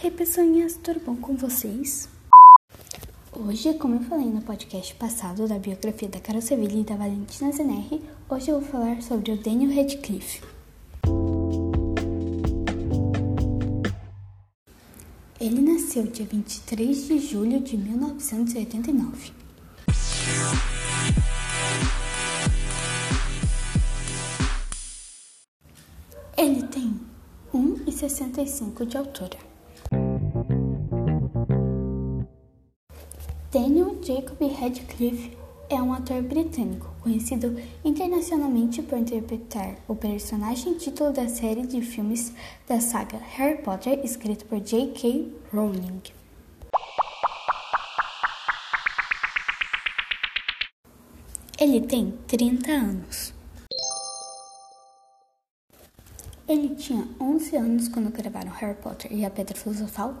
Hey pessoinhas, tudo bom com vocês? Hoje, como eu falei no podcast passado da biografia da Carol Sevilla e da Valentina Zenerri, hoje eu vou falar sobre o Daniel Radcliffe. Ele nasceu dia 23 de julho de 1989. Ele tem 1,65 de altura. Daniel Jacob Radcliffe é um ator britânico conhecido internacionalmente por interpretar o personagem título da série de filmes da saga Harry Potter, escrito por J.K. Rowling. Ele tem 30 anos. Ele tinha 11 anos quando gravaram Harry Potter e a Pedra Filosofal,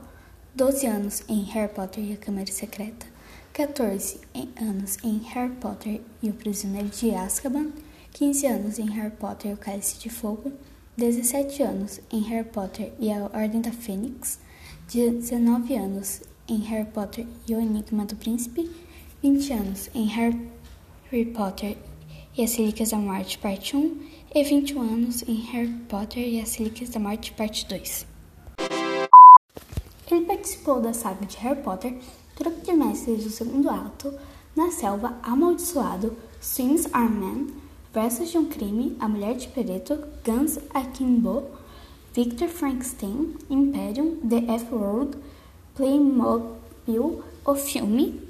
12 anos em Harry Potter e a Câmara Secreta, 14 anos em Harry Potter e o Prisioneiro de Azkaban, 15 anos em Harry Potter e o Cálice de Fogo, 17 anos em Harry Potter e a Ordem da Fênix, 19 anos em Harry Potter e o Enigma do Príncipe, 20 anos em Harry Potter e as Relíquias da Morte, parte 1, e 21 anos em Harry Potter e as Relíquias da Morte, parte 2. Ele participou da saga de Harry Potter Truque de Mestres do Segundo Ato, Na Selva, Amaldiçoado, Swings Are Men, Versos de um Crime, A Mulher de Pereto, Guns Akimbo, Victor Frankenstein, Imperium, The F-World, Playmobil, o filme,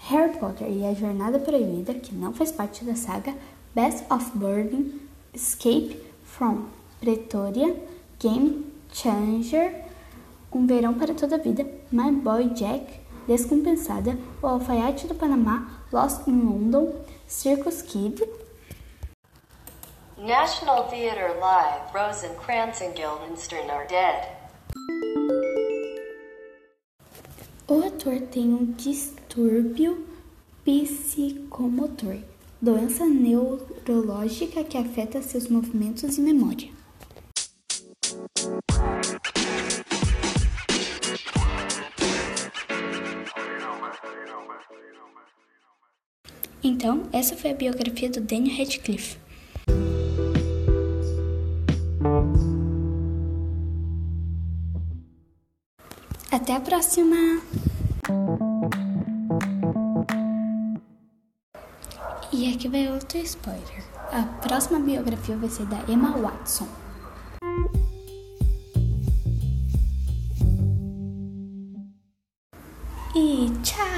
Harry Potter e a Jornada Proibida, que não faz parte da saga, Best of Burden, Escape from Pretoria, Game Changer, um Verão para Toda a Vida, My Boy Jack, Descompensada, O Alfaiate do Panamá, Lost in London, Circus Kid. National Theatre Live, Rosencrantz and Guildenstern are dead. O ator tem um distúrbio psicomotor, doença neurológica que afeta seus movimentos e memória. Então, essa foi a biografia do Daniel Radcliffe. Até a próxima! E aqui vai outro spoiler. A próxima biografia vai ser da Emma Watson. E tchau!